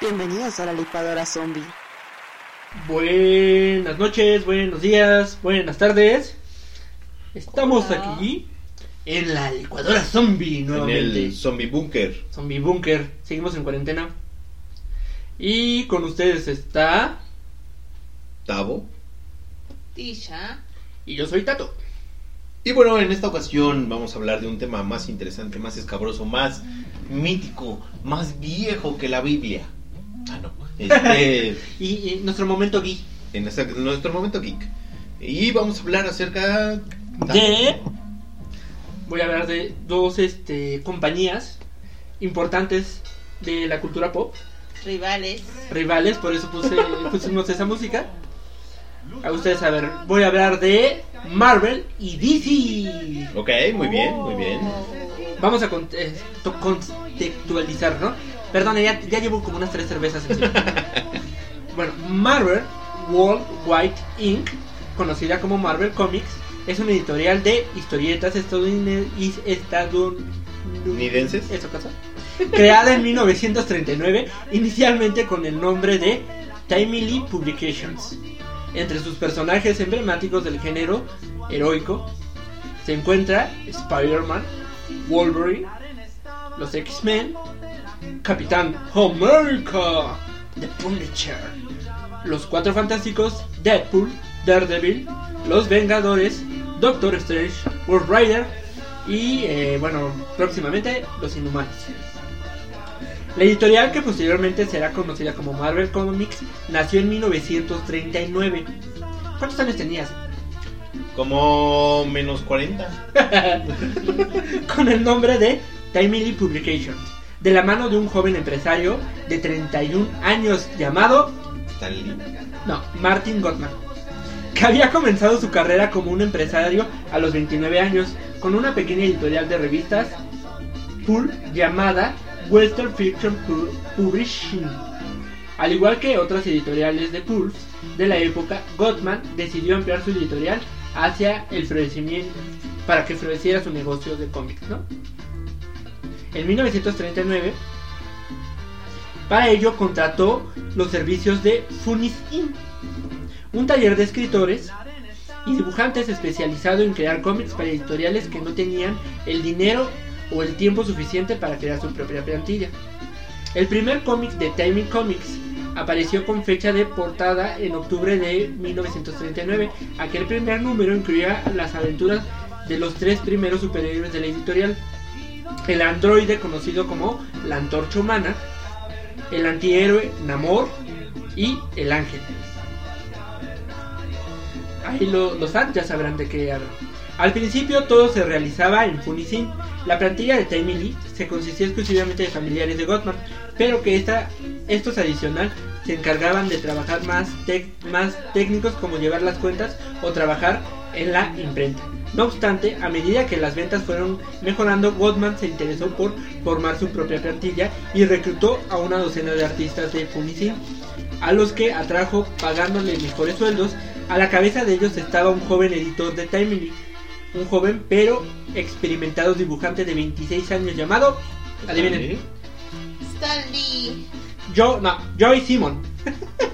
Bienvenidos a la licuadora zombie. Buenas noches, buenos días, buenas tardes. Estamos aquí en la licuadora zombie En nuevamente. el zombie bunker. Zombie Bunker. Seguimos en cuarentena. Y con ustedes está. Tavo. Tisha. Y yo soy Tato. Y bueno, en esta ocasión vamos a hablar de un tema más interesante, más escabroso, más mítico, más viejo que la Biblia. Ah, no. Este, Y, y nuestro momento geek en, en nuestro momento geek. Y vamos a hablar acerca de. Voy a hablar de dos este, compañías importantes de la cultura pop. Rivales. Rivales, por eso puse, pusimos esa música. A ustedes a ver, voy a hablar de Marvel y DC. Ok, muy bien, muy bien. Vamos a eh, contextualizar, ¿no? Perdón, ya, ya llevo como unas tres cervezas bueno, Marvel Worldwide Inc., conocida como Marvel Comics, es una editorial de historietas estadounidenses. ¿Nidenses? Eso pasó. Creada en 1939, inicialmente con el nombre de Timely Publications. Entre sus personajes emblemáticos del género heroico se encuentra Spider-Man, Wolverine, los X-Men, Capitán America, The Punisher, los Cuatro Fantásticos, Deadpool, Daredevil, Los Vengadores, Doctor Strange, World Rider y, eh, bueno, próximamente Los Inhumanos. La editorial que posteriormente será conocida como Marvel Comics nació en 1939. ¿Cuántos años tenías? Como menos 40. con el nombre de Timely Publications, de la mano de un joven empresario de 31 años llamado, Stan Lee. no, Martin Gottman, que había comenzado su carrera como un empresario a los 29 años con una pequeña editorial de revistas Pulp llamada Western Fiction Pu- Publishing. Al igual que otras editoriales de Pulp de la época, Gottman decidió ampliar su editorial hacia el florecimiento para que floreciera su negocio de cómics. En 1939, para ello contrató los servicios de Funis Inc., un taller de escritores y dibujantes especializado en crear cómics para editoriales que no tenían el dinero o el tiempo suficiente para crear su propia plantilla. El primer cómic de Timing Comics apareció con fecha de portada en octubre de 1939. Aquel primer número incluía las aventuras de los tres primeros superhéroes de la editorial. El androide conocido como la antorcha humana, el antihéroe Namor y el ángel. Ahí lo- los fans ya sabrán de qué hablo. Al principio todo se realizaba en Funisin. La plantilla de Timely se consistía exclusivamente de familiares de Gottman, pero que esta, estos adicional se encargaban de trabajar más, técnicos como llevar las cuentas o trabajar en la imprenta. No obstante, a medida que las ventas fueron mejorando, Gottman se interesó por formar su propia plantilla y reclutó a una docena de artistas de Funisin, a los que atrajo pagándole mejores sueldos. A la cabeza de ellos estaba un joven editor de Timely, un joven pero experimentado dibujante de 26 años llamado, adivinen, Stanley. Joe, no, Joey Simon.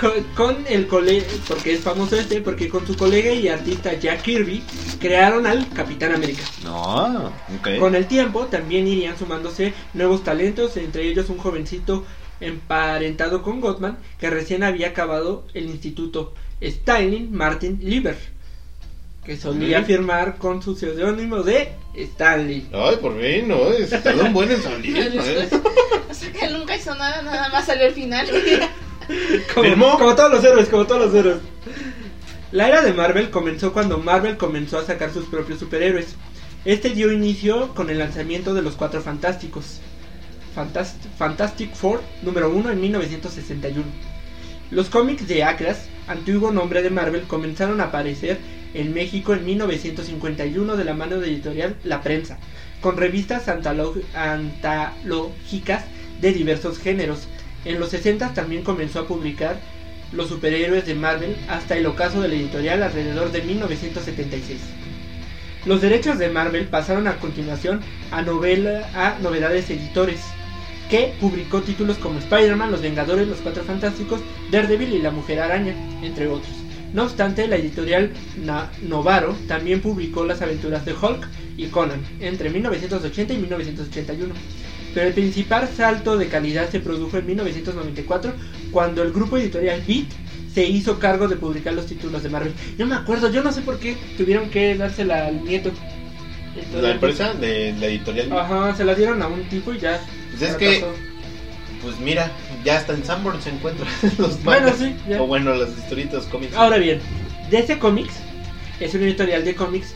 con, con el colega, porque es famoso este, porque con su colega y artista Jack Kirby crearon al Capitán América. No, ok. Con el tiempo también irían sumándose nuevos talentos, entre ellos un jovencito emparentado con Gottman que recién había acabado el instituto, Stanley Martin Lieber, que solía Mm. firmar con su seudónimo de Stanley. Ay, por fin, no, es tardó un buen en salir, ¿eh? O sea que nunca sexo, nada, nada más salió al final. Como, todos los héroes, como todos los héroes. La era de Marvel comenzó cuando Marvel comenzó a sacar sus propios superhéroes. Este dio inicio con el lanzamiento de los Cuatro Fantásticos. Fantast- Fantastic Four número 1 en 1961. Los cómics de Acras, antiguo nombre de Marvel, comenzaron a aparecer en México en 1951 de la mano de editorial La Prensa, con revistas antológicas de diversos géneros. En los 60 también comenzó a publicar los superhéroes de Marvel hasta el ocaso de la editorial alrededor de 1976. Los derechos de Marvel pasaron a continuación a, novela, a Novedades Editores, que publicó títulos como Spider-Man, Los Vengadores, Los Cuatro Fantásticos, Daredevil y La Mujer Araña, entre otros. No obstante, la editorial Na- Novaro también publicó las aventuras de Hulk y Conan entre 1980 y 1981. Pero el principal salto de calidad se produjo en 1994 cuando el grupo editorial Beat se hizo cargo de publicar los títulos de Marvel. Yo me acuerdo, yo no sé por qué tuvieron que dársela al nieto. La empresa de la editorial. Ajá, se la dieron a un tipo y ya. Pues es que- pasó. Pues mira, ya hasta en Sanborn se encuentran los Bueno, mangas. sí, ya. O bueno, las historietas cómics. Ahora bien, DC Comics es una editorial de cómics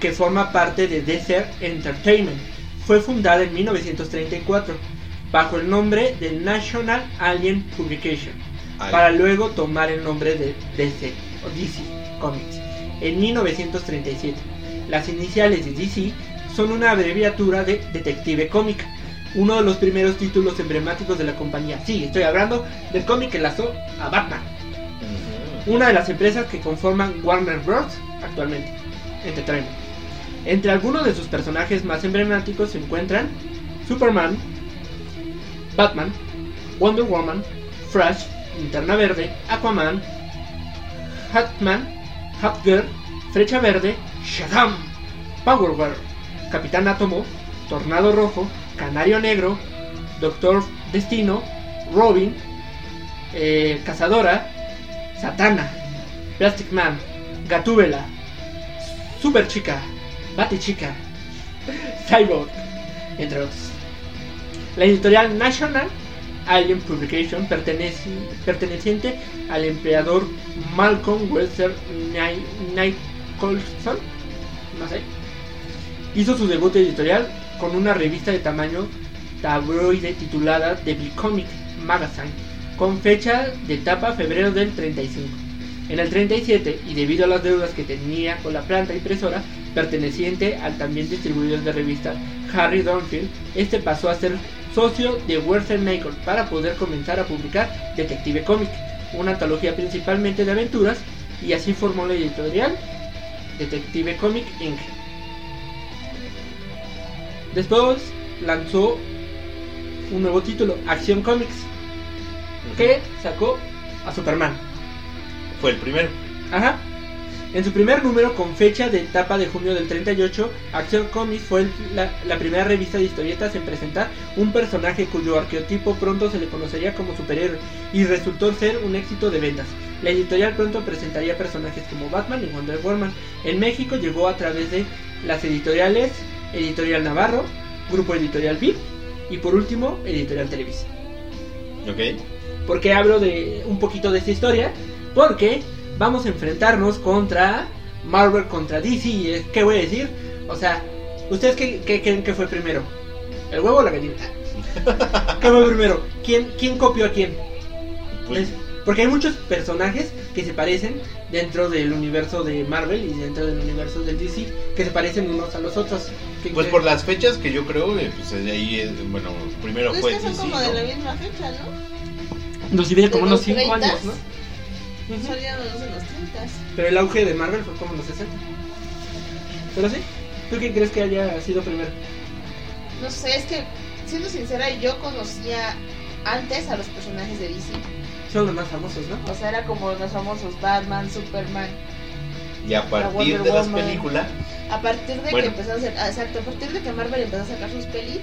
que forma parte de DC Entertainment. Fue fundada en 1934 bajo el nombre de National Alien Publication Alien. para luego tomar el nombre de DC o DC Comics en 1937. Las iniciales de DC son una abreviatura de Detective Comic, uno de los primeros títulos emblemáticos de la compañía. Sí, estoy hablando del cómic que lanzó a Batman una de las empresas que conforman Warner Bros. actualmente, Entertainment. Entre algunos de sus personajes más emblemáticos se encuentran Superman, Batman, Wonder Woman, Flash, Linterna Verde, Aquaman, Hatman, Hapgirl, Flecha Verde, Shazam, Power Girl, Capitán Átomo, Tornado Rojo, Canario Negro, Doctor Destino, Robin, eh, Cazadora, Satana, Plastic Man, Gatúbela, Super Chica, Bati Chica, Cyborg, entre otros. La editorial National Alien Publication perteneciente al empleador Malcolm Webster Ni- Nicholson, no sé, hizo su debut editorial con una revista de tamaño tabloide titulada The Comic Magazine, con fecha de tapa febrero del 35. En el 37, y debido a las deudas que tenía con la planta impresora perteneciente al también distribuidor de revista Harry Donfield, este pasó a ser socio de Nicol para poder comenzar a publicar Detective Comic, una antología principalmente de aventuras, y así formó la editorial Detective Comic Inc. Después lanzó un nuevo título, Action Comics, que sacó a Superman. Fue el primero. Ajá. En su primer número, con fecha de etapa de junio del 38, Action Comics fue el- la, la primera revista de historietas en presentar un personaje cuyo arqueotipo pronto se le conocería como superhéroe y resultó ser un éxito de ventas. La editorial pronto presentaría personajes como Batman y Wonder Woman. En México llegó a través de las editoriales Editorial Navarro, Grupo Editorial VIP y por último Editorial Televisa. Ok. ¿Por qué hablo de un poquito de esta historia? Porque vamos a enfrentarnos contra Marvel contra DC. ¿Y es- ¿Qué voy a decir? O sea, ¿ustedes qué, qué creen que fue primero? ¿El huevo o la gallina? ¿Qué fue primero? ¿Quién, quién copió a quién? Pues. Porque hay muchos personajes que se parecen dentro del universo de Marvel y dentro del universo del DC que se parecen unos a los otros. ¿Qué pues por las fechas que yo creo, eh, pues de ahí, eh, bueno, primero Pues fue que son DC, como de la ¿no? misma fecha, ¿no? Nos divide como unos los 5 30s. años, ¿no? Ujú. Salían los en los 30. Pero el auge de Marvel fue como en los 60. Pero sí, ¿tú qué crees que haya sido primero? No sé, es que, siendo sincera, yo conocía antes a los personajes de DC. Son los más famosos, ¿no? O sea, era como los famosos Batman, Superman. Y a partir de las películas, A partir de Bueno. que empezó a hacer, ah, exacto, a partir de que Marvel empezó a sacar sus pelis,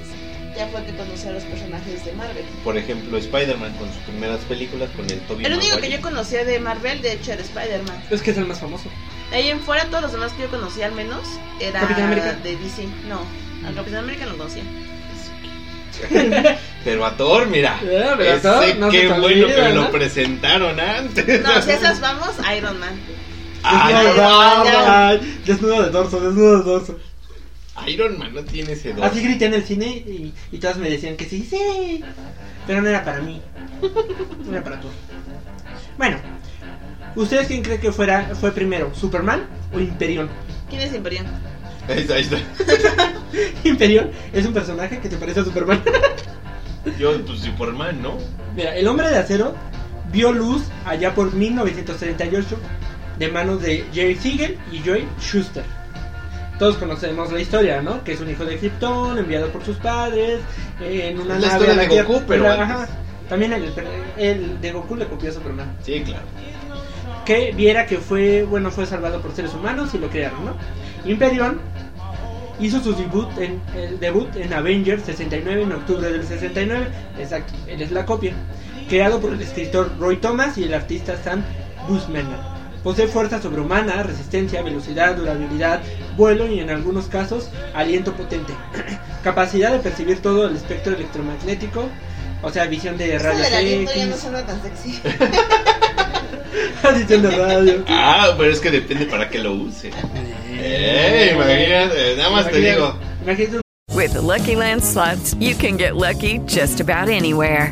ya fue que conocí a los personajes de Marvel. por ejemplo, Spider-Man con sus primeras películas con el Tobey El único que Maguire. yo conocía de Marvel, de hecho, era Spider-Man. Es que es el más famoso. De ahí en fuera, todos los demás que yo conocía al menos, era ¿Capitán América? de DC. No, al Capitán América no conocía. Pero a Thor, mira. Eh, pero a ese Thor no qué bueno olvida, que me ¿no? lo presentaron antes. No, si esas vamos, Iron Man. Ay, Desnudo, Iron Man. ay, desnudo de dorso, desnudo de dorso. Iron Man no tiene ese dos. Así grité en el cine y, y todas me decían que sí, sí. Pero no era para mí. No era para todos. Bueno, ¿ustedes quién creen que fuera, fue primero? ¿Superman o Imperión? ¿Quién es Imperión? Ahí está, ahí está. Imperión es un personaje que se parece a Superman. Yo, pues Superman, ¿no? Mira, el hombre de acero vio luz allá por 1938 de manos de Jerry Siegel y Joy Schuster. Todos conocemos la historia, ¿no? Que es un hijo de Krypton, enviado por sus padres, eh, en una la nave historia la de Tierra. Goku, pero ajá, también el, el de Goku le copió a Superman. Sí, claro. Que viera que fue, bueno, fue salvado por seres humanos y lo crearon, ¿no? Imperion hizo su debut en, el debut en Avengers 69 en octubre del 69. Exacto, él es la copia. Creado por el escritor Roy Thomas y el artista Sam Buscema. Posee fuerza sobrehumana, resistencia, velocidad, durabilidad, vuelo y en algunos casos aliento potente. Capacidad de percibir todo el espectro electromagnético, o sea, visión de Esto rayos del aliento ya no suena tan sexy. visión de radio. Ah, pero es que depende para qué lo use. Eh, imagínate, nada más te digo. imagínate With the Lucky Land slots, you can get lucky just about anywhere.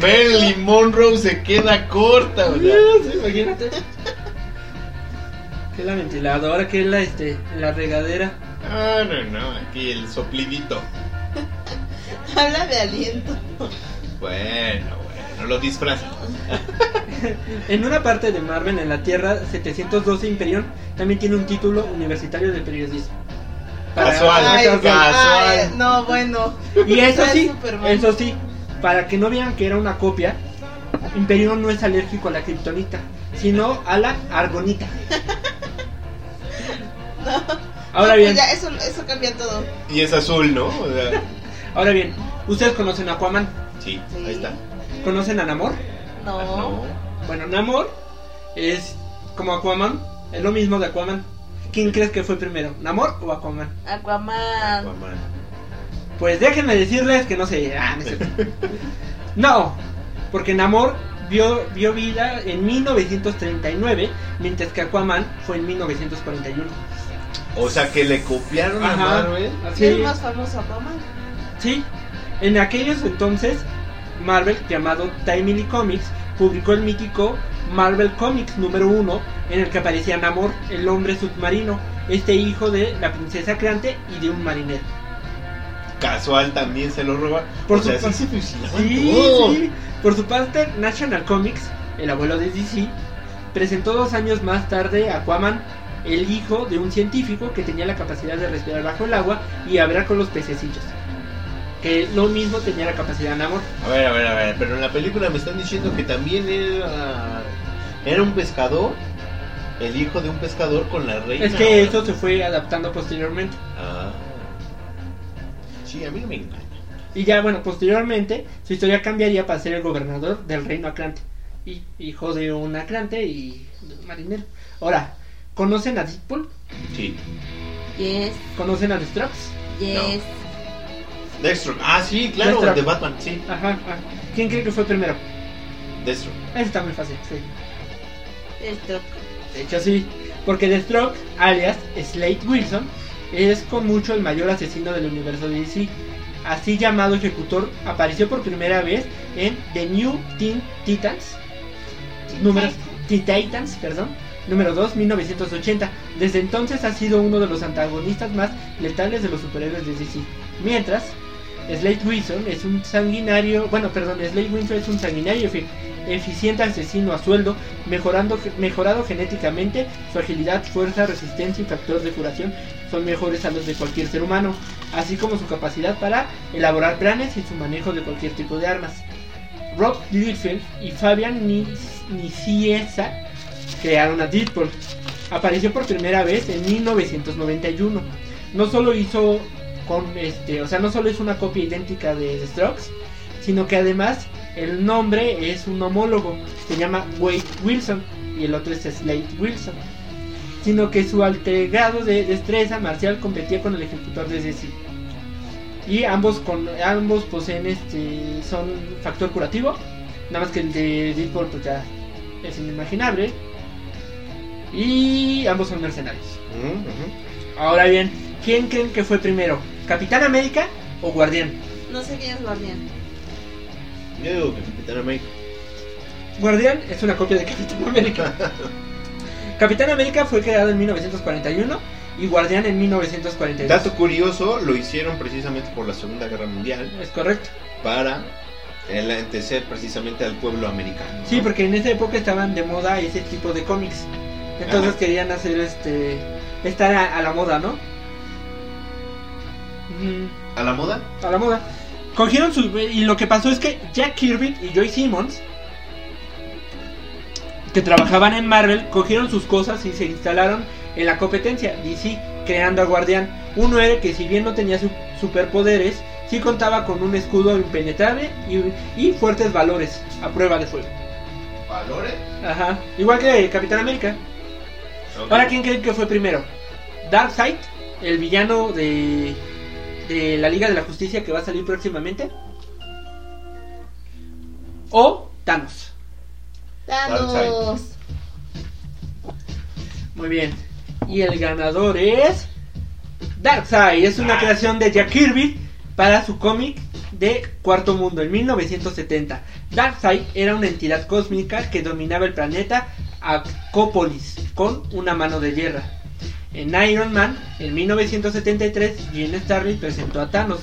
Marilyn Monroe se queda corta, o sea. Sí, imagínate. Que la ventiladora, que la este, la regadera. Ah, no, no, aquí el soplidito. Habla de aliento. Bueno, bueno, lo disfraza. En una parte de Marvel, en la Tierra 712 Imperión, también tiene un título universitario de periodismo. Casual, Ay, casual. ay, no, bueno. Y eso Es sí, eso sí, para que no vean que era una copia, Imperión no es alérgico a la kriptonita, sino a la argonita. Ahora No, bien, pues ya, eso, eso cambia todo. Y es azul, ¿no? O sea, ahora bien, ustedes conocen a Aquaman, sí, Sí. ahí está. conocen a Namor. No. No. Bueno, Namor es como Aquaman, es lo mismo de Aquaman. ¿Quién crees que fue primero, Namor o Aquaman? Aquaman. Aquaman. Pues déjenme decirles que no sé. Ah, no. No, porque Namor vio, vio vida en 1939, mientras que Aquaman fue en 1941. O sea que le copiaron a Ajá. Marvel. Sí, ¿Es más famoso Aquaman? sí. En aquellos entonces, Marvel, llamado Timely Comics, publicó el mítico Marvel Comics número 1, en el que aparecía Namor, el hombre submarino, este hijo de la princesa Creante y de un marinero. Casual también se lo roba. Por o sea, su sí pa- se fusilaban Sí, sí. Por su parte, National Comics, el abuelo de DC, presentó dos años más tarde a Aquaman, el hijo de un científico que tenía la capacidad de respirar bajo el agua y hablar con los pececillos. Que lo mismo tenía la capacidad de Namor. A ver, a ver, a ver, pero en la película me están diciendo que también era era un pescador, el hijo de un pescador con la reina. Es que eso se fue adaptando posteriormente. Ah. Sí, a mí no me engaña. Y ya, bueno, posteriormente su historia cambiaría para ser el gobernador del reino Atlante. Y hijo de un Atlante y de un marinero. Ahora, ¿conocen a Deadpool? Sí. Yes, ¿Conocen a The Strokes? yes. Deathstroke. Ah, sí, claro, Deathstroke. de Batman, sí. Ajá, ajá. ¿Quién cree que fue primero? Deathstroke. Eso está muy fácil, sí. Esto. De hecho, sí. Porque The Stroke, alias Slade Wilson, es con mucho el mayor asesino del universo de DC. Así llamado ejecutor apareció por primera vez en The New Teen Titans, número Teen Titans, perdón, número 2, 1980. Desde entonces ha sido uno de los antagonistas más letales de los superhéroes de DC. Mientras, Slade Wilson es un sanguinario, bueno, perdón, Slade Wilson es un sanguinario eficiente asesino a sueldo, mejorando, mejorado genéticamente, su agilidad, fuerza, resistencia y factor de curación son mejores a los de cualquier ser humano, así como su capacidad para elaborar planes y su manejo de cualquier tipo de armas. Rob Liefeld y Fabian Nicieza crearon a Deadpool. Apareció por primera vez en 1991. No solo hizo este, o sea, no solo es una copia idéntica de Strokes, sino que además el nombre es un homólogo, se llama Wade Wilson y el otro es Slade Wilson. Sino que su altergado de destreza marcial competía con el ejecutor de DC. Y ambos con ambos poseen este son factor curativo, nada más que el de Deadpool pues ya es inimaginable. Y ambos son mercenarios. Mm. Ahora bien, ¿quién creen que fue primero? ¿Capitán América o Guardián? No sé quién es Guardián. Yo digo que Capitán América. Guardián es una copia de Capitán América. Capitán América fue creado en 1941 y Guardián en 1942. Dato curioso, lo hicieron precisamente por la Segunda Guerra Mundial Es correcto. para enaltecer precisamente al pueblo americano. ¿no? Sí, porque en esa época estaban de moda ese tipo de cómics. Entonces Ajá. querían hacer este estar a, a la moda, ¿no? Mm, ¿A la moda? a la moda. Cogieron sus y lo que pasó es que Jack Kirby y Joy Simmons que trabajaban en Marvel cogieron sus cosas y se instalaron en la competencia DC creando a Guardián, un héroe que si bien no tenía su- superpoderes, sí contaba con un escudo impenetrable y, y fuertes valores a prueba de fuego. ¿Valores? Ajá, igual que Capitán América. Ahora, ¿quién creen que fue primero? Darkseid, el villano de, de la Liga de la Justicia que va a salir próximamente. O Thanos. Thanos. Muy bien. Y el ganador es Darkseid. Es una creación de Jack Kirby para su cómic de Cuarto Mundo en 1970. Darkseid era una entidad cósmica que dominaba el planeta Acópolis con una mano de hierro. En Iron Man, en 1973, Gene Starry presentó a Thanos.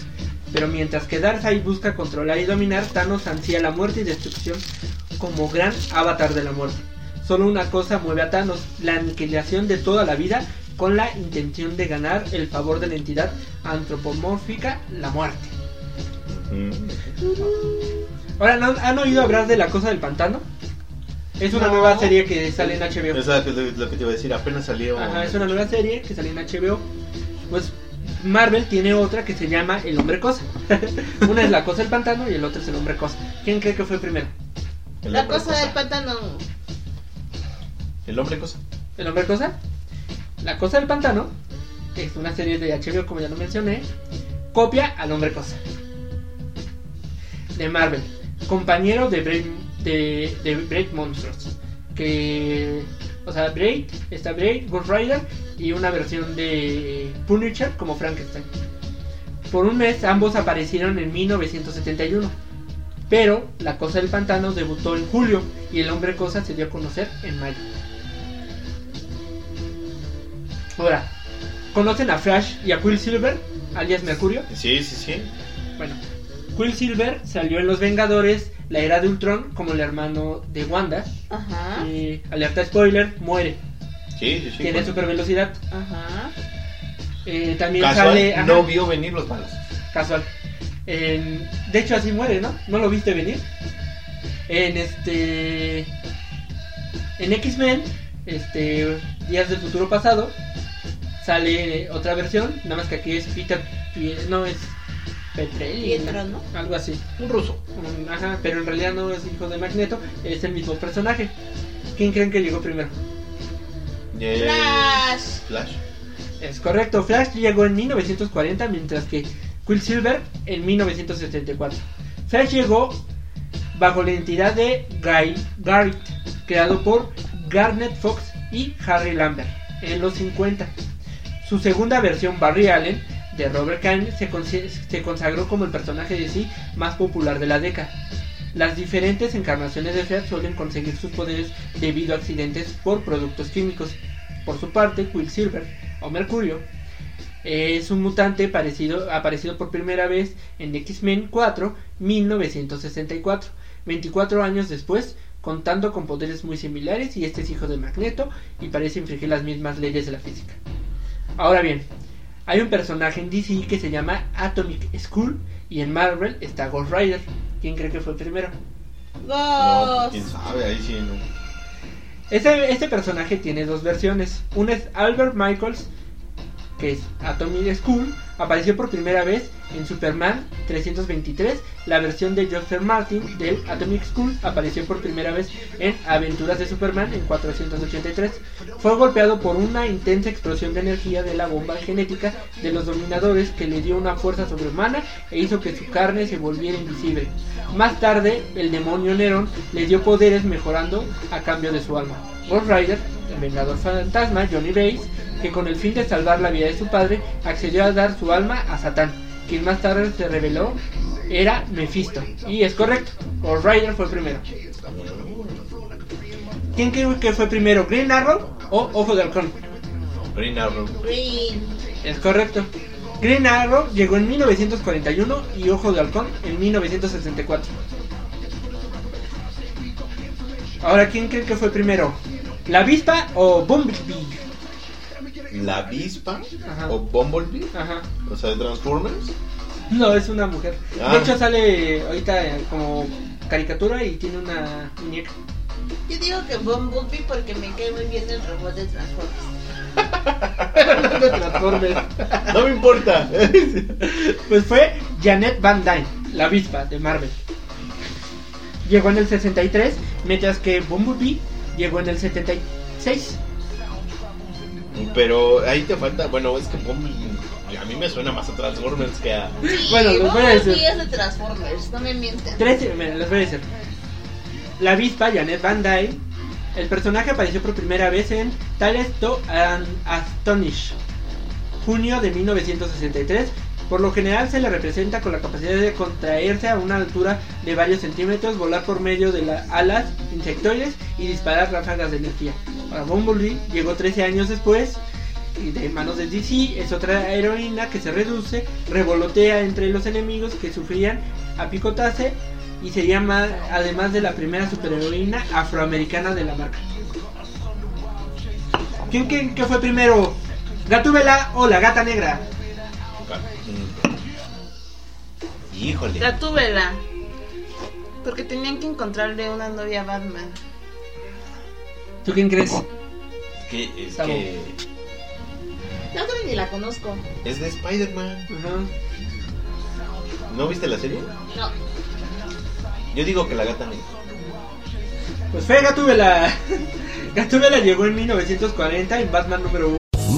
Pero mientras que Darkseid busca controlar y dominar, Thanos ansía la muerte y destrucción como gran avatar de la muerte. Solo una cosa mueve a Thanos, la aniquilación de toda la vida con la intención de ganar el favor de la entidad antropomórfica, la muerte. Ahora, ¿no ¿han oído hablar de La Cosa del Pantano? Es una No. nueva serie que sale en HBO. Esa es lo que te iba a decir, apenas salió. Ajá, es una nueva serie que sale en HBO. Pues Marvel tiene otra que se llama El Hombre Cosa. una es La Cosa del Pantano y el otro es El Hombre Cosa. ¿Quién cree que fue primero? El La cosa del pantano. El hombre cosa. ¿El Hombre Cosa? La Cosa del Pantano, que es una serie de HBO como ya lo mencioné, copia al Hombre Cosa. De Marvel, compañero de Braid, de, de Braid Monsters. Que, o sea, Braid, está Braid, Ghost Rider y una versión de Punisher como Frankenstein. Por un mes ambos aparecieron en 1971. Pero la Cosa del Pantano debutó en julio y el Hombre Cosa se dio a conocer en mayo. Ahora, ¿conocen a Flash y a Quicksilver, alias Mercurio? Sí, sí, sí. Bueno, Quicksilver salió en Los Vengadores, la era de Ultron, como el hermano de Wanda. Ajá. Y, alerta spoiler, muere. Sí, sí, sí. Tiene bueno. super velocidad. Ajá. Eh, también Casual, sale... ajá, no vio venir los balas. Casual. En- de hecho, así muere, ¿no? ¿No lo viste venir? En este. En X-Men, este. Días del futuro pasado, sale otra versión, nada más que aquí es Peter. No, es. Petrelli. Pietro, ¿no? Algo así. Un ruso. Un- Ajá, pero en realidad no es hijo de Magneto, es el mismo personaje. ¿Quién creen que llegó primero? Eh, Flash. Flash. Es correcto, Flash llegó en 1940, mientras que Quicksilver en 1974. Flash llegó bajo la identidad de Guy Garrett, creado por Garnet Fox y Harry Lambert en los 50. Su segunda versión, Barry Allen, de Robert Kane, se, consagró como el personaje de sí más popular de la década. Las diferentes encarnaciones de Flash suelen conseguir sus poderes debido a accidentes por productos químicos. Por su parte, Quicksilver, o Mercurio, es un mutante parecido, aparecido por primera vez en X-Men 4, 1964, 24 años después, contando con poderes muy similares y este es hijo de Magneto y parece infringir las mismas leyes de la física. Ahora bien, hay un personaje en DC que se llama Atomic Skull y en Marvel está Ghost Rider. ¿Quién cree que fue primero? No, quién sabe, ahí sí, no. Este, este personaje tiene dos versiones. Una es Albert Michaels, que es Atomic School, apareció por primera vez en Superman 323. La versión de Joseph Martin del Atomic School apareció por primera vez en Aventuras de Superman en 483. Fue golpeado por una intensa explosión de energía de la bomba genética de los dominadores que le dio una fuerza sobrehumana e hizo que su carne se volviera invisible. Más tarde, el demonio Neron le dio poderes mejorando a cambio de su alma. Ghost Rider, el Vengador Fantasma, Johnny Bates, que con el fin de salvar la vida de su padre, accedió a dar su alma a Satán, quien más tarde se reveló era Mephisto. Y es correcto, Ghost Rider fue primero. ¿Quién cree que fue primero, Green Arrow o Ojo de Halcón? Green Arrow. Green. Es correcto. Green Arrow llegó en 1941 y Ojo de Halcón en 1964. Ahora, ¿quién cree que fue primero? ¿La avispa o Bumblebee? La avispa Ajá. o Bumblebee, Ajá. o sea, de Transformers. No, es una mujer. Ah. De hecho, sale ahorita eh, como caricatura y tiene una muñeca. Yo digo que Bumblebee porque me cae muy bien el robot de Transformers. de Transformers. No me importa. Pues fue Janet Van Dyne, la avispa de Marvel. Llegó en el 63, mientras que Bumblebee llegó en el 76. Pero ahí te falta, bueno, es que Bumblebee a mí me suena más a Transformers que a... Bueno, les voy a decir. De Transformers, no me mientan. Tres, mira, les voy a decir. La avispa Janet Van Dyne. El personaje apareció por primera vez en Tales to and Astonish, junio de 1963. Por lo general se le representa con la capacidad de contraerse a una altura de varios centímetros, volar por medio de las alas insectoides y disparar ráfagas de energía. Para Bumblebee llegó 13 años después de manos de DC es otra heroína que se reduce, revolotea entre los enemigos que sufrían a picotase y se llama además de la primera superheroína afroamericana de la marca. ¿Quién, quién- fue primero? ¿Gatúbela o la gata negra? Híjole. Gatúbela. Porque tenían que encontrarle una novia a Batman. ¿Tú quién crees? Que, es Sabo. que La otra ni la conozco. es de Spider-Man. ¿No viste la serie? No. Yo digo que la gata negra. Pues fue Gatúbela. Gatúbela llegó en 1940 en Batman número 1.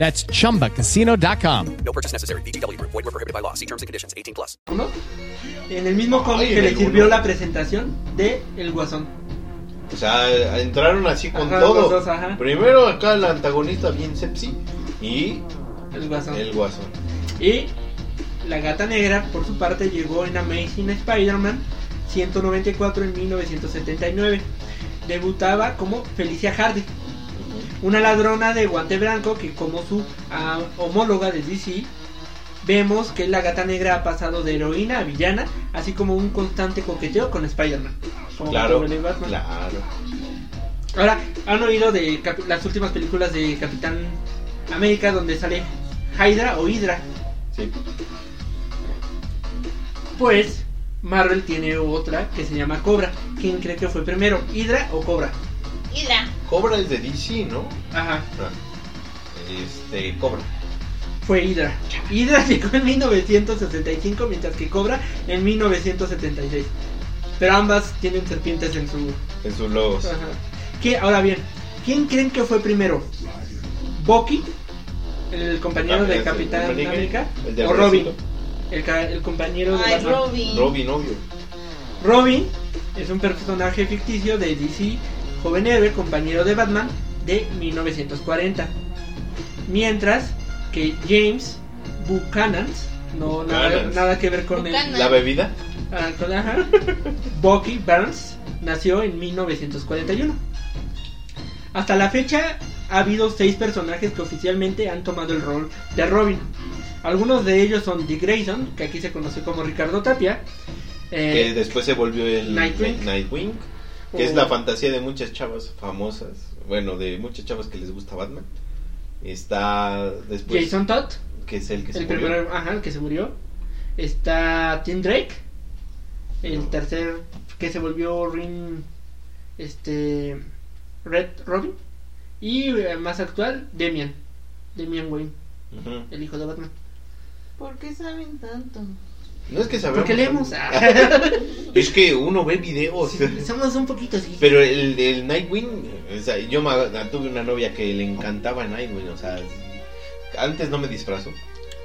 That's chumbacasino.com. No purchase necessary. VGW Group. Void were prohibited by law. See terms and conditions. 18 plus. ¿no? En el mismo cómic Ay, que le sirvió la presentación de El Guasón. O sea, entraron así con Ajá, todo. los dos, ajá. Primero acá el antagonista bien sepsi y El Guasón. el guasón. Y la gata negra, por su parte, llegó en Amazing Spider-Man 194 en 1979. Debutaba como Felicia Hardy, una ladrona de guante blanco que como su ah, homóloga de DC, vemos que la gata negra ha pasado de heroína a villana, así como un constante coqueteo con Spider-Man. Claro, claro. Ahora, ¿han oído de las últimas películas de Capitán América donde sale Hydra o Hydra? Sí. Pues Marvel tiene otra que se llama Cobra. ¿Quién cree que fue primero, Hydra o Cobra? Hydra. Cobra es de DC, ¿no? Ajá, Ah. Este, Cobra. fue Hydra. Hydra llegó en 1965 mientras que Cobra en 1976. Pero ambas tienen serpientes en su... En sus logos. Ajá. Que, ahora bien, ¿Quién creen que fue primero? ¿Bucky, el compañero de el Capitán América, América? el ¿O Robin? El, el compañero de Batman. Robin. Robin, obvio. Robin es un personaje ficticio de DC joven héroe, compañero de Batman de 1940. Mientras que James Buchanan, no nada, nada que ver con el ¿La bebida? ah, con- ajá. Bucky Barnes nació en 1941. Hasta la fecha ha habido seis personajes que oficialmente han tomado el rol de Robin. Algunos de ellos son Dick Grayson, que aquí se conoce como Ricardo Tapia. eh, que después se volvió el Nightwing. Nightwing, que es la fantasía de muchas chavas famosas, bueno, de muchas chavas que les gusta Batman. Está después Jason Todd, que es el que se el murió. primero, ajá, el que se murió. Está Tim Drake, el tercer que se volvió Ring, este, Red Robin. Y eh, más actual, Demian, Demian Wayne, el hijo de Batman. ¿Por qué saben tanto? No es que sabemos. Porque leemos. Es que uno ve videos. Somos un poquito así. Pero el, el Nightwing, o sea, yo me- tuve una novia que le encantaba Nightwing, o sea, antes no me disfrazó.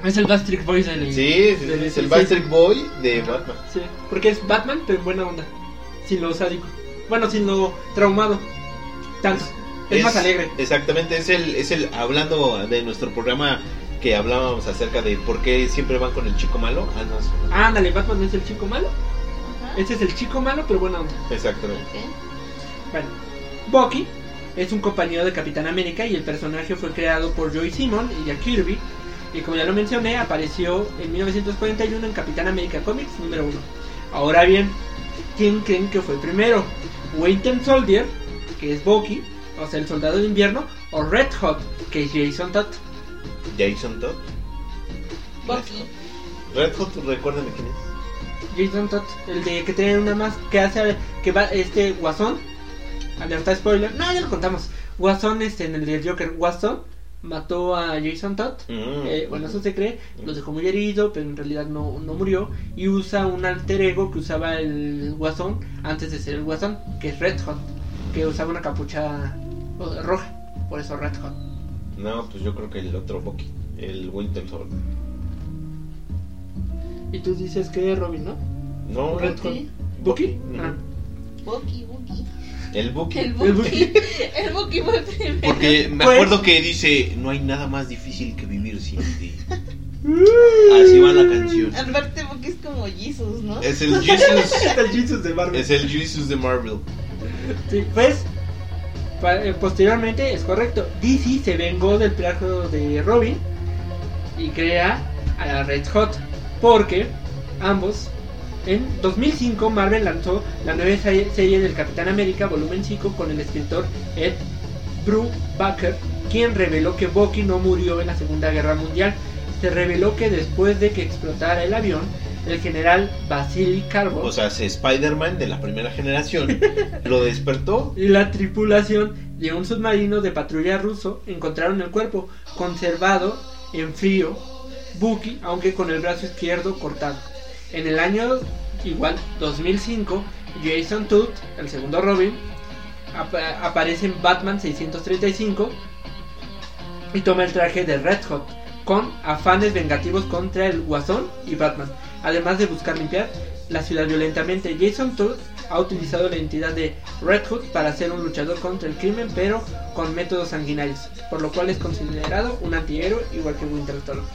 Es el Bastric Boy del. Sí, sí, del- es el sí, Backstreet Boy de Ajá, Batman. Sí, porque es Batman, pero en buena onda. Sin lo sádico. Bueno, sin lo traumado. Tanto. Es, más alegre. Exactamente, es el, es el, hablando de nuestro programa que hablábamos acerca de por qué siempre van con el chico malo. Ah, no, no. Ándale, Batman es el chico malo. Este es el chico malo, pero buena onda. Exactamente. Bueno, Bucky es un compañero de Capitán América y el personaje fue creado por Joy Simon y Jack Kirby. Y como ya lo mencioné, apareció en 1941 en Capitán América Comics número 1. Ahora bien, ¿quién creen que fue primero? Winter Soldier, que es Bucky, o sea, el soldado de invierno, o Red Hot, que es Jason Todd. Jason Todd. Bucky. Red Hot, recuérdame quién es. Jason Todd, el de que tiene una más que hace que va este Guasón. Alerta spoiler. No, ya lo contamos. Guasón este en el de Joker Guasón mató a Jason Todd. Mm. Eh, bueno, eso se cree. Lo dejó muy herido, pero en realidad no, no murió. Y usa un alter ego que usaba el Guasón antes de ser el Guasón, que es Red Hot, que usaba una capucha oh, roja. Por eso Red Hot. No, pues yo creo que el otro Bucky, el Winter Soldier. Y tú dices que es Robin, ¿no? No, Red. Bucky. ¿Bucky? Ujú. Ah. Bucky, Bucky. El Bucky. El Bucky. El Bucky fue primero. Porque me Pues- acuerdo que dice, no hay nada más difícil que vivir sin ti. Así va la canción. Aparte, Bucky es como Jesus, ¿no? Es el Jesus. Es el Jesus de Marvel. Es el Jesus de Marvel. Sí, pues posteriormente es correcto. DC se vengó del plagio de Robin y crea a la Red Hot porque ambos en 2005 Marvel lanzó la nueva se- serie del Capitán América volumen 5 con el escritor Ed Brubaker quien reveló que Bucky no murió en la Segunda Guerra Mundial. Se reveló que después de que explotara el avión, el general Vasily Karbov O sea, se Spider-Man de la primera generación lo despertó. y la tripulación de un submarino de patrulla ruso encontraron el cuerpo conservado en frío, Bucky, aunque con el brazo izquierdo cortado. En el año igual 2005, Jason Todd, el segundo Robin, apa- aparece en Batman 635 y toma el traje de Red Hot con afanes vengativos contra el Guasón y Batman, además de buscar limpiar la ciudad violentamente. Jason Todd ha utilizado la identidad de Red Hood para ser un luchador contra el crimen, pero con métodos sanguinarios, por lo cual es considerado un antihéroe igual que Winter Soldier.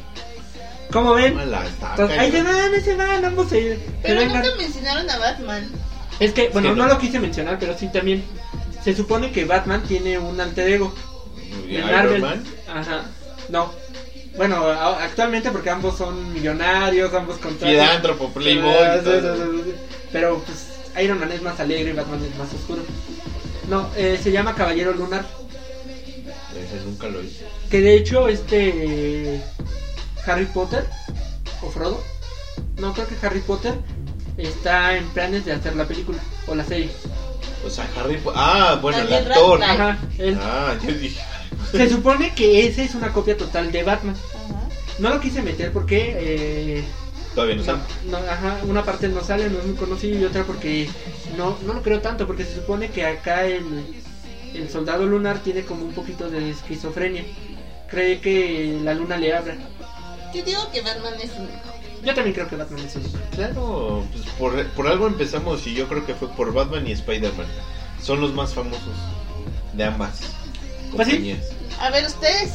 ¿Cómo ven? Entonces, ahí se van, ahí se van, ambos se, se Pero vengan. nunca mencionaron a Batman. Es que, bueno, Sí, no. no. lo quise mencionar, pero sí también. Se supone que Batman tiene un alter ego. ¿Y En Iron Marvel. Man? Ajá. No. Bueno, actualmente porque ambos son millonarios, ambos contratan. Filántropo, playboy y sí, todo. sí, sí. Pero pues Iron Man es más alegre y Batman es más oscuro. No, eh, se llama Caballero Lunar. Ese nunca lo hice. Que de hecho, este. eh, Harry Potter. O Frodo. No, creo que Harry Potter está en planes de hacer la película o la serie. O sea, Harry Po- Ah, bueno, el actor. Ajá, él- Ah, yo dije. Se supone que ese es una copia total de Batman. No lo quise meter porque eh, Todavía no no, ajá, una parte no sale, no es muy conocido y otra porque no, no lo creo tanto porque se supone que acá el el soldado lunar tiene como un poquito de esquizofrenia. Cree que la luna le habla. Yo digo que Batman es único. Yo también creo que Batman es único. Claro, pues por, por algo empezamos y yo creo que fue por Batman y Spider-Man. Son los más famosos de ambas Pues sí. compañías. A ver, ustedes,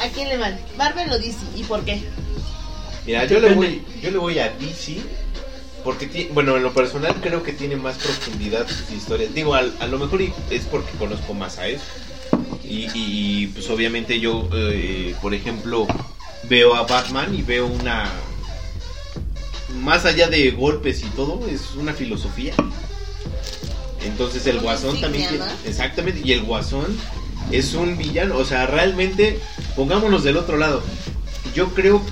¿a quién le van? ¿Marvel o DC? ¿Y por qué? Mira, yo le voy, yo le voy a DC porque ti- bueno, en lo personal creo que tiene más profundidad sus historias. Digo, al- a, lo mejor es porque conozco más a eso. Y, pues obviamente yo, eh, por ejemplo, veo a Batman y veo una... Más allá de golpes y todo, es una filosofía. Entonces el guasón también... tiene- Exactamente, y el guasón es un villano. O sea, realmente, pongámonos del otro lado. Yo creo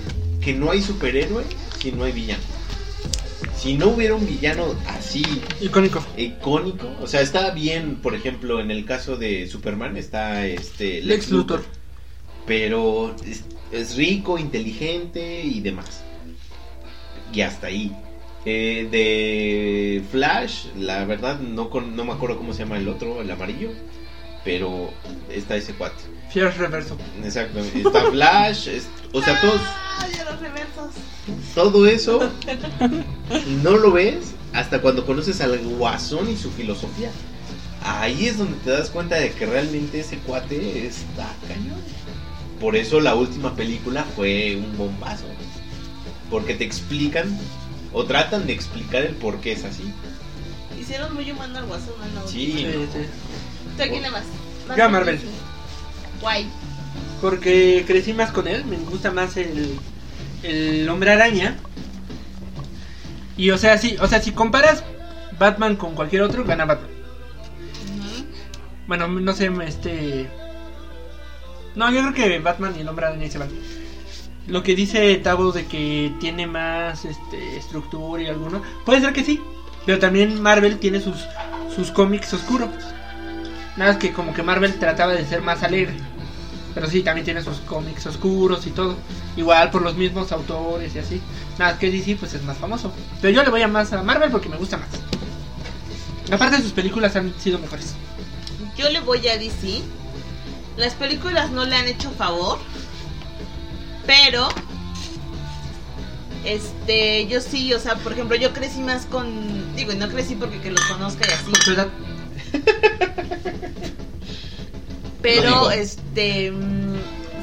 que no hay superhéroe si no hay villano. Si no hubiera un villano así icónico, icónico, o sea, está bien, por ejemplo, en el caso de Superman está este Lex Luthor. pero es, es rico, inteligente y demás. Y hasta ahí. Eh, de Flash, la verdad no con, no me acuerdo cómo se llama el otro, el amarillo, pero está ese cuate. Fierce reverso. Exactamente. Está Flash, es- o sea, todos Ay, a los reversos. todo eso no lo ves hasta cuando conoces al guasón y su filosofía. Ahí es donde te das cuenta de que realmente ese cuate está cañón. Por eso la última película fue un bombazo. Porque te explican o tratan de explicar el por qué es así. Hicieron muy humano al guasón, ¿no? Sí, no. ¿Tú a quién le vas? Yo a Marvel. Guay. Porque crecí más con él, me gusta más el, el hombre araña. Y o sea, sí, o sea, si comparas Batman con cualquier otro, gana Batman. Bueno, no sé, este... No, yo creo que Batman y el hombre araña se van. Lo que dice Tavo de que tiene más este, estructura y alguno, puede ser que sí. Pero también Marvel tiene sus, sus cómics oscuros. Nada más que como que Marvel trataba de ser más alegre. Pero sí, también tiene sus cómics oscuros y todo. Igual por los mismos autores y así. Nada más que DC pues es más famoso. Pero yo le voy a más a Marvel porque me gusta más. Aparte sus películas han sido mejores. Yo le voy a DC. Las películas no le han hecho favor. Pero. Este, yo sí, o sea, por ejemplo, yo crecí más con. Digo, y no crecí porque que los conozca y así. Pero, este. mm,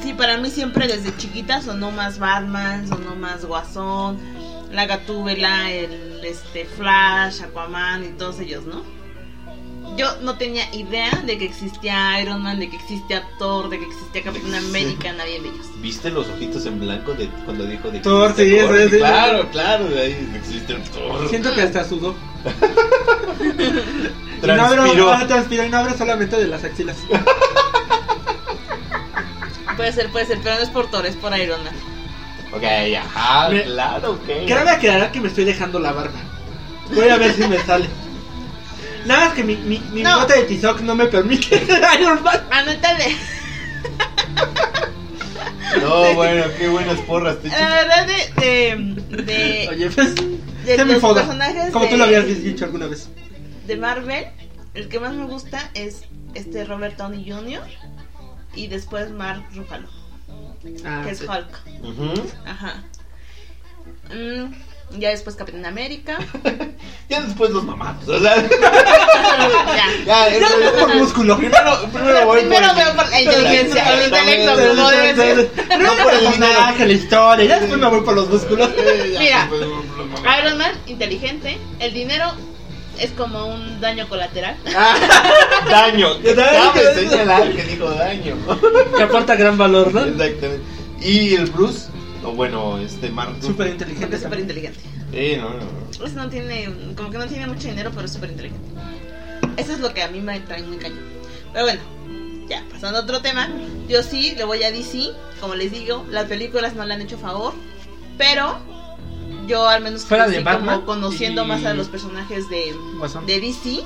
Sí, para mí siempre desde chiquita sonó más Batman, sonó más Guasón, la Gatúbela, el este Flash, Aquaman y todos ellos, ¿no? Yo no tenía idea de que existía Iron Man, de que existía Thor, de que existía Capitán América, nadie de ellos. ¿Viste los ojitos en blanco de cuando dijo de Thor, sí, Thor? sí, sí. Claro, claro, de ahí existe el Thor. Siento que hasta sudó. Y no Transpiró. abro, ah, transpiró y no abro solamente de las axilas. Puede ser, puede ser, pero no es por Thor, es por Iron Man. Ok, ajá, Me- claro, ok. Cabe aclarar que me estoy dejando la barba. Voy a ver si me sale. Nada más que mi, mi, mi No. de Tizoc no me permite Iron Man. Anótale. No, bueno, qué buenas porras te La verdad de. de, de Oye, pues. de los foda. personajes Como tú lo habías dicho alguna vez. De Marvel, el que más me gusta es este Robert Downey Jr. y después Mark Ruffalo, Ah, que es. Hulk. Ajá. Mm, ya después Capitán América. Ya después los mamados. O sea, ya. ya, por músculo. Primero, primero voy Primero por veo por la inteligencia, el intelecto, como debe ser. Primero por el personaje, la historia, ya después me voy por los músculos. Mira, Iron Man, inteligente. El dinero es como un daño colateral. Daño. Ya sabes Cabe que- señalar que dijo daño. Que aporta gran valor, ¿no? Exactamente. Y el Bruce, o bueno, este Mark. Súper inteligente. súper inteligente. Eh, no, no. Ese no tiene, como que no tiene mucho dinero, pero es súper inteligente. Eso es lo que a mí me trae muy cañón. Pero bueno, ya, pasando a otro tema. Yo sí le voy a DC. Como les digo, las películas no le han hecho favor. Pero yo al menos Fuera crecí de Batman como conociendo y- más a los personajes de, Guasón. de DC.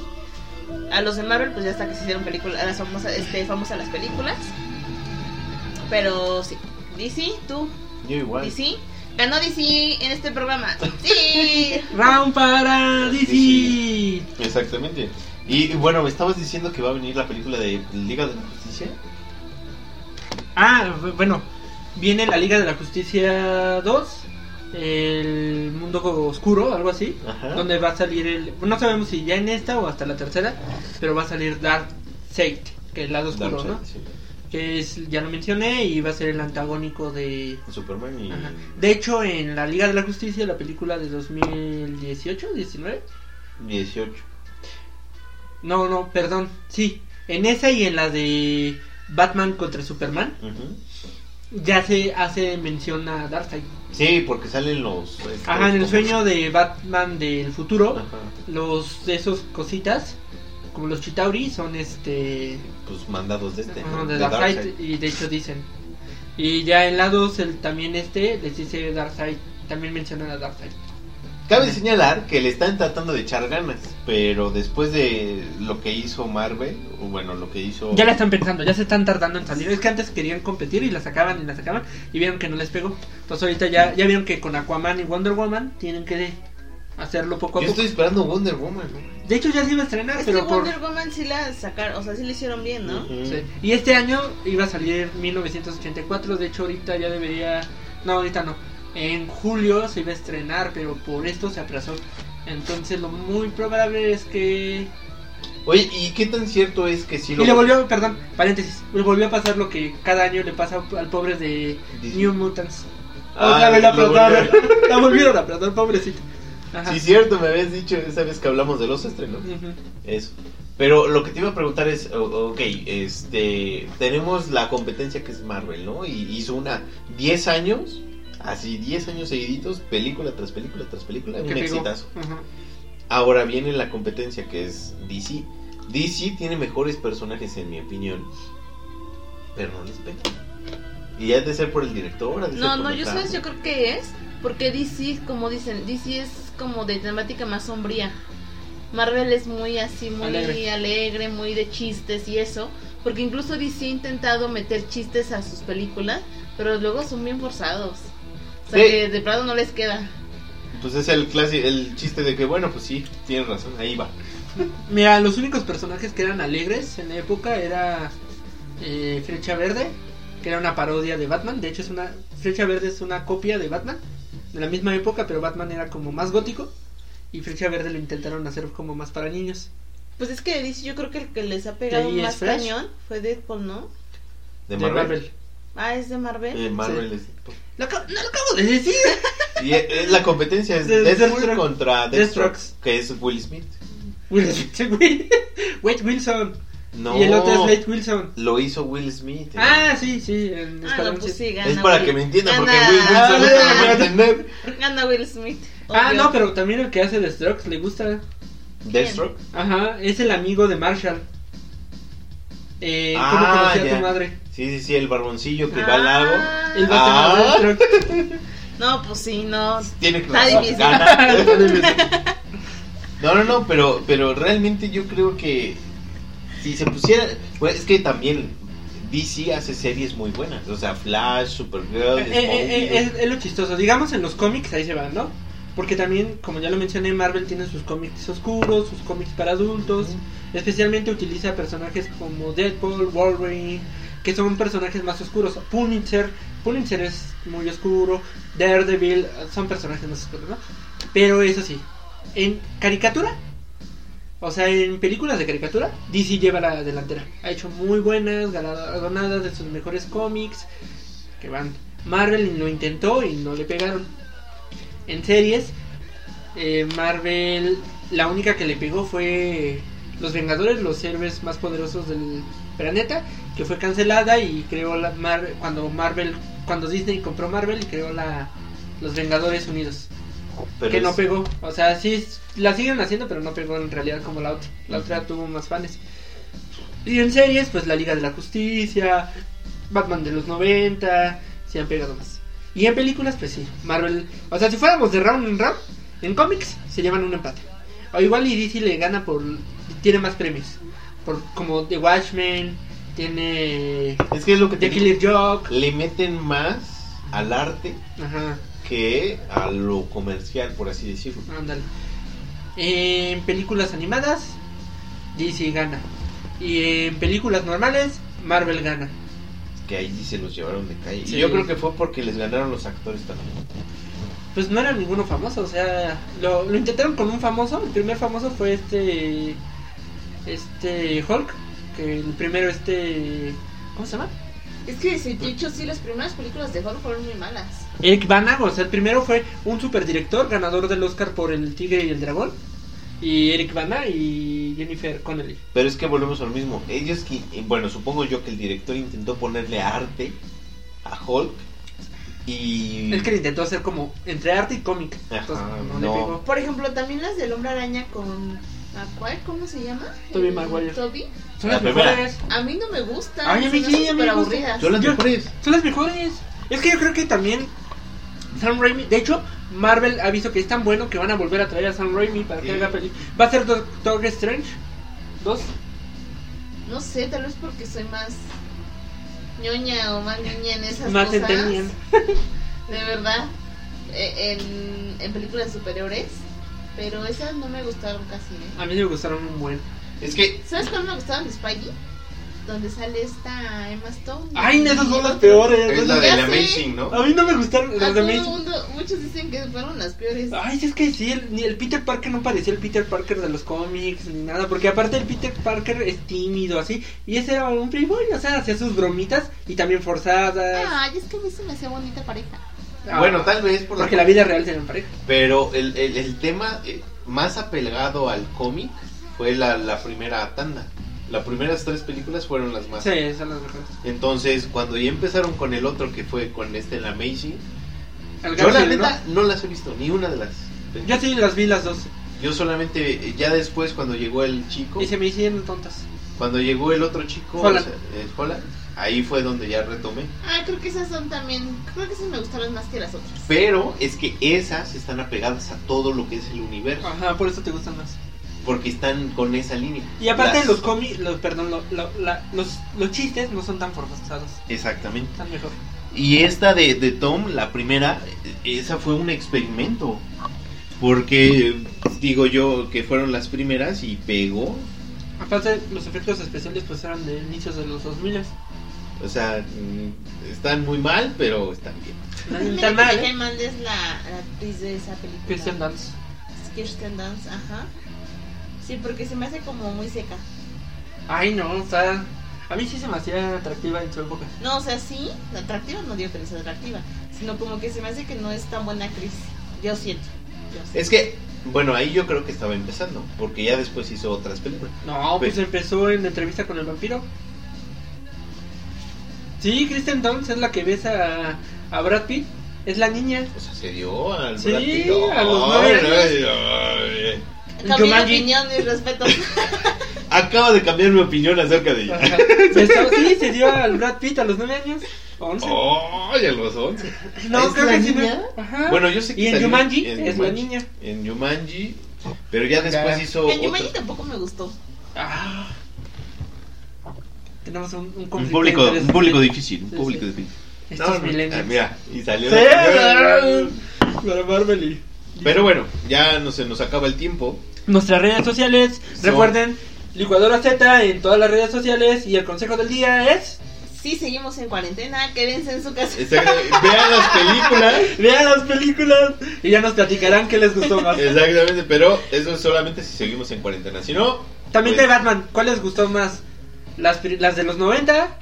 A los de Marvel, pues ya hasta que se hicieron películas, las famosas, este, famosas las películas. Pero sí, DC, tú, Yo igual. DC. Ganó DC en este programa. Sí. Round para DC. Exactamente. Y y bueno, me estabas diciendo que va a venir la película de Liga de la Justicia. Ah, bueno, viene la Liga de la Justicia 2, el mundo oscuro, algo así, Ajá. donde va a salir el... No sabemos si ya en esta o hasta la tercera, pero va a salir Dark que es el lado oscuro, ¿no? sí. Que es, ya lo mencioné, y va a ser el antagónico de... Superman y. Ajá. De hecho, en la Liga de la Justicia, la película de 2018, 19, 18. no, no, perdón, sí, en esa y en la de Batman contra Superman, ya se hace mención a Darkseid. Sí, porque salen los. estos Ajá, en el como- sueño de Batman del futuro, Ajá. los de esos cositas, como los Chitauri, son este Pues mandados de este. ajá, ¿no? de De Darkseid, Darkseid. y de hecho dicen. Y ya en la 2 el, también este les dice Darkseid, también mencionan a Darkseid. Cabe señalar que le están tratando de echar ganas, pero después de lo que hizo Marvel, o bueno, lo que hizo. Ya la están pensando, ya se están tardando en salir. Es que antes querían competir y la sacaban y la sacaban y vieron que no les pegó. Entonces ahorita ya, ya vieron que con Aquaman y Wonder Woman tienen que hacerlo poco a Yo poco. estoy esperando Wonder Woman. ¿no? De hecho ya se iba a estrenar, Es que pero por... Wonder Woman sí la sacaron, o sea, sí la hicieron bien, ¿no? Sí. Y este año iba a salir 1984, de hecho ahorita ya debería... No, ahorita no. En julio se iba a estrenar, pero por esto se aplazó. Entonces lo muy probable es que... Oye, ¿y qué tan cierto es que sí lo. Y le volvió, perdón, paréntesis, le volvió a pasar lo que cada año le pasa al pobre de New Mutants. Ah, Otra vez la la volvieron a aplastar, pobrecito. Ajá. Sí, cierto, me habías dicho esa vez que hablamos de los estrenos. Ujú. Eso. Pero lo que te iba a preguntar es, ok, este, tenemos la competencia que es Marvel, ¿no? Y hizo una 10 años, así 10 años seguiditos, película tras película tras película, un exitazo. Ahora viene la competencia que es DC. DC tiene mejores personajes en mi opinión, pero no les pega. Y ha de ser por el director, ha de No, ser por no, yo sabes, yo creo que es porque DC, como dicen, DC es como de temática más sombría. Marvel es muy así, muy Alegre. alegre. muy de chistes y eso. Porque incluso DC ha intentado meter chistes a sus películas, pero luego son bien forzados. O sea, Sí. que de plano no les queda. Pues es el clásico, el chiste de que, bueno, pues sí, tienes razón, ahí va. Mira, los únicos personajes que eran alegres en la época era eh, Flecha Verde, que era una parodia de Batman. De hecho, es una Flecha Verde es una copia de Batman de la misma época, pero Batman era como más gótico y Flecha Verde lo intentaron hacer como más para niños. Pues es que yo creo que el que les ha pegado más Flash. cañón fue Deadpool, ¿no? De De Marvel. Marvel. Ah, es de Marvel. Eh, Marvel es... Lo acabo- no lo acabo de decir. Y eh, eh, la competencia es Deathstroke. contra Deathstroke, que es Will Smith. Will Smith, güey. Wade Wilson. No, Y el otro es Wade Wilson. lo hizo Will Smith. eh. Ah, sí, sí. En Ah, no, pues sí, gana es para Will- que me entiendan, porque Will Wilson Ah, no me va a entender. Gana Will Smith. Ah, obvio. no, pero también el que hace de Strokes le gusta. Deathstroke. Ajá, es el amigo de Marshall. Eh, ¿Cómo Ah, conocía a ya. tu madre? Sí, sí, sí, el barboncillo que Ah. va al lago. El Ah. No, pues sí, no. Tiene que Está difícil. gana. No, no, no, pero, pero realmente yo creo que si se pusiera, pues es que también DC hace series muy buenas, o sea, Flash, Supergirl, Eh, eh, eh, es lo chistoso. Digamos en los cómics ahí se van, ¿no? Porque también, como ya lo mencioné, Marvel tiene sus cómics oscuros, sus cómics para adultos. Especialmente utiliza personajes como Deadpool, Wolverine, que son personajes más oscuros. Punisher, Punisher es muy oscuro. Daredevil, son personajes más oscuros, ¿no? Pero eso sí, en caricatura, o sea, en películas de caricatura, DC lleva la delantera. Ha hecho muy buenas, galardonadas de sus mejores cómics, que van. Marvel lo intentó y no le pegaron. En series, eh, Marvel, la única que le pegó fue Los Vengadores, los héroes más poderosos del planeta, que fue cancelada y creó la Mar cuando Marvel, cuando Disney compró Marvel y creó la Los Vengadores Unidos. Pero que no pegó, o sea, sí la siguen haciendo, pero no pegó en realidad como la otra. La otra tuvo más fans. Y en series, pues la Liga de la Justicia, Batman de los 90, se han pegado más. Y en películas, pues sí, Marvel. O sea, si fuéramos de round en round, en cómics se llevan un empate. O igual y DC le gana por. Tiene más premios. Por, como The Watchmen, tiene. Es que es lo que The Killer Joke. le meten más al arte Ajá. que a lo comercial, por así decirlo. Ándale. En películas animadas, DC gana. Y en películas normales, Marvel gana. Que ahí sí se los llevaron de calle. Sí. Y yo creo que fue porque les ganaron los actores también. Pues no era ninguno famoso, o sea, lo, lo intentaron con un famoso. El primer famoso fue este. Este. Hulk. Que el primero, este. ¿Cómo se llama? Es que de hecho sí, las primeras películas de Hulk fueron muy malas. Eric Bana, o sea, el primero fue un superdirector, ganador del Oscar por El Tigre y el Dragón. Y Eric Bana y Jennifer Connelly. Pero es que volvemos a lo mismo. Ellos, que, bueno, supongo yo que el director intentó ponerle arte a Hulk. Y. Es que le intentó hacer como entre arte y cómic. Entonces, no, le no. pegó. Por ejemplo, también las del Hombre Araña con... ¿Cuál? ¿Cómo se llama? Tobey El- Maguire. Toby. Son La las mejores. A mí no me gustan. Ay, a mí sí, a mí me gustan. aburridas. Son las mejores. Son las mejores. Es que yo creo que también Sam Raimi, de hecho, Marvel ha visto que es tan bueno que van a volver a traer a Sam Raimi para que Sí. haga peli. Va a ser Doctor Strange 2. No sé, tal vez porque soy más ñoña o más niña en esas Más cosas. centennial. De verdad. Eh, En, en películas superiores. Pero esas no me gustaron casi. ¿eh? A mí me gustaron un buen. Es que. ¿Sabes cuál me gustaban de Spidey? Donde sale esta Emma Stone. Ay, Y esas son las peores. Es la del. Amazing, ¿no? A mí no me gustaron A las de todo el Amazing. mundo, muchos dicen que fueron las peores. Ay, es que sí, el, ni el Peter Parker no parecía el Peter Parker de los cómics ni nada, porque aparte el Peter Parker es tímido así, y ese era un playboy, o sea, hacía sus bromitas y también forzadas. Ay, es que a mí se me hacía bonita pareja. Ah, Bueno, tal vez por porque la vida real se me pareja. Pero el, el, el tema eh, más apegado al cómic fue la, la primera tanda. Las primeras tres películas fueron las más. Sí, son las mejores. Entonces, cuando ya empezaron con el otro que fue con este, el Amazing, El yo la neta no las he visto, ni una de las. Yo sí las vi las dos, Yo solamente, ya después, cuando llegó el chico, y se me hicieron tontas. cuando llegó el otro chico, Holland. o sea, eh, Holland, ahí fue donde ya retomé. Ah, creo que esas son también. Creo que esas me gustaron más que las otras. Pero es que esas están apegadas a todo lo que es el universo, Ajá, por eso te gustan más. Porque están con esa línea. Y aparte Las- los cómics, los, perdón, lo- lo- la- los, los chistes no son tan forzados, Exactamente. están mejor. Y esta de, de Tom, la primera, esa fue un experimento. Porque digo yo que fueron las primeras y pegó. Aparte los efectos especiales pues eran de inicios de los 2000 O sea, están muy mal, pero están bien. No que mal, ¿eh? es la, la actriz de esa película. Christian Dunst. Kirsten Dunst, ajá. Sí, porque se me hace como muy seca. Ay, no, o sea, a mí sí se me hacía atractiva en su época. No, o sea, sí, atractiva, no digo que no sea atractiva, sino como que se me hace que no es tan buena actriz. Yo siento. yo siento. Es que, bueno, ahí yo creo que estaba empezando, porque ya después hizo otras películas. No, pues Pe- empezó en la entrevista con el vampiro. Sí, Kristen Dunst es la que besa a, a Brad Pitt. Es la niña. O sea, se dio al Sí, Brad Pitt. a los Ay, nueve ay, años. ay. Cambié Jumanji. opinión y respeto. Acabo de cambiar mi opinión acerca de ella. Ajá. Besó- sí, se dio al Brad Pitt a los nueve años. Once. Ay, a los 11. no, ¿Es creo la que sí. niña? Ajá. Bueno, yo sé que Y en salió Jumanji en es la Jumanji. niña. En Jumanji, pero ya después hizo En Yumanji otro- tampoco me gustó. Ah. Tenemos un, un, un público, de un público difícil, un Sí, público sí. difícil. Estos No, no, millennials. ah, mira, y salió. Sí, para Marvel y- Pero bueno, ya no se nos acaba el tiempo. Nuestras redes sociales, recuerden, Licuadora Z en todas las redes sociales y el consejo del día es... Sí, seguimos en cuarentena, quédense en su casa. Exacto, Vean las películas. Vean las películas y ya nos platicarán qué les gustó más. Exactamente, pero eso es solamente si seguimos en cuarentena. Si no, También pues, de Batman, ¿cuál les gustó más? Las, las de los 90,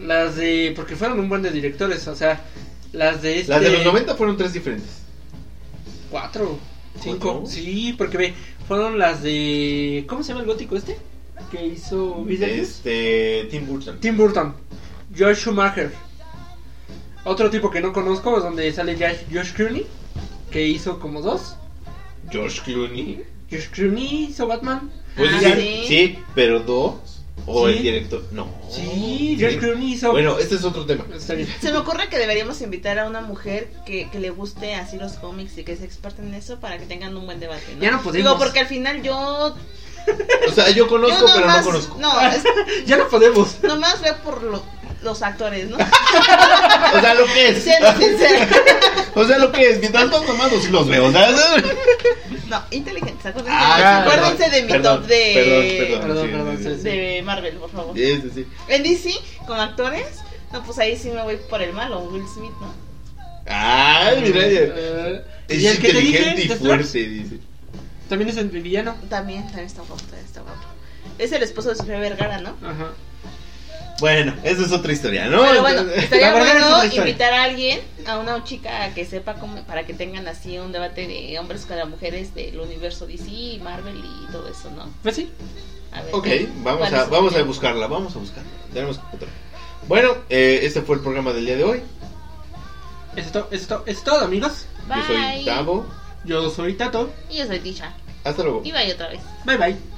las de... porque fueron un buen de directores, o sea, las de este... las de los 90 fueron tres diferentes. Cuatro, cinco, sí, porque ve, fueron las de... ¿Cómo se llama el gótico este? Que hizo... Este, Tim Burton. Tim Burton, Josh Schumacher. Otro tipo que no conozco, donde sale Josh, Josh Clooney, que hizo como dos. George Clooney. Josh Clooney hizo Batman. Pues Ah, sí, ¿sí? sí, pero dos. O Sí. el director. No. Sí, George Clooney hizo. Bueno, este es otro tema. Está bien. Se me ocurre que deberíamos invitar a una mujer que, que le guste así los cómics y que sea experta en eso para que tengan un buen debate. ¿no? Ya no podemos. Digo, porque al final yo. O sea, yo conozco, yo pero no conozco. No, es- ya no podemos. nomás veo por lo, los actores, ¿no? O sea, lo que es. Siendo sincera. O sea, lo que es. Mientras todos mamados sí los veo. sea, No, inteligentes. Acuérdense, Ah, acuérdense perdón, de mi perdón, top de, perdón, perdón, sí, perdón, sí, sí, sí. de Marvel, por favor. Sí, sí, sí. En DC, con actores, no, pues ahí sí me voy por el malo, Will Smith, ¿no? Ay, mira. Eh, Es ¿y el que te dije, inteligente y fuerte, dice. También es el villano. También, también está guapo, también está guapo. Es el esposo de Sofía Vergara, ¿no? Ajá. Bueno, esa es otra historia, ¿no? Pero bueno, estaría bueno invitar a alguien, a una chica que sepa cómo, para que tengan así un debate de hombres contra mujeres del universo DC, Marvel y todo eso, ¿no? Pues sí. A ver, Ok, vamos ¿cuál a, vamos a buscarla, vamos a buscarla. Tenemos otra. Bueno, eh, este fue el programa del día de hoy. Eso es, todo, eso es todo, eso es todo, amigos. Yo soy Bye. Tavo. Yo soy Tato. Y yo soy Tisha. Hasta luego. Y vaya otra vez. Bye bye.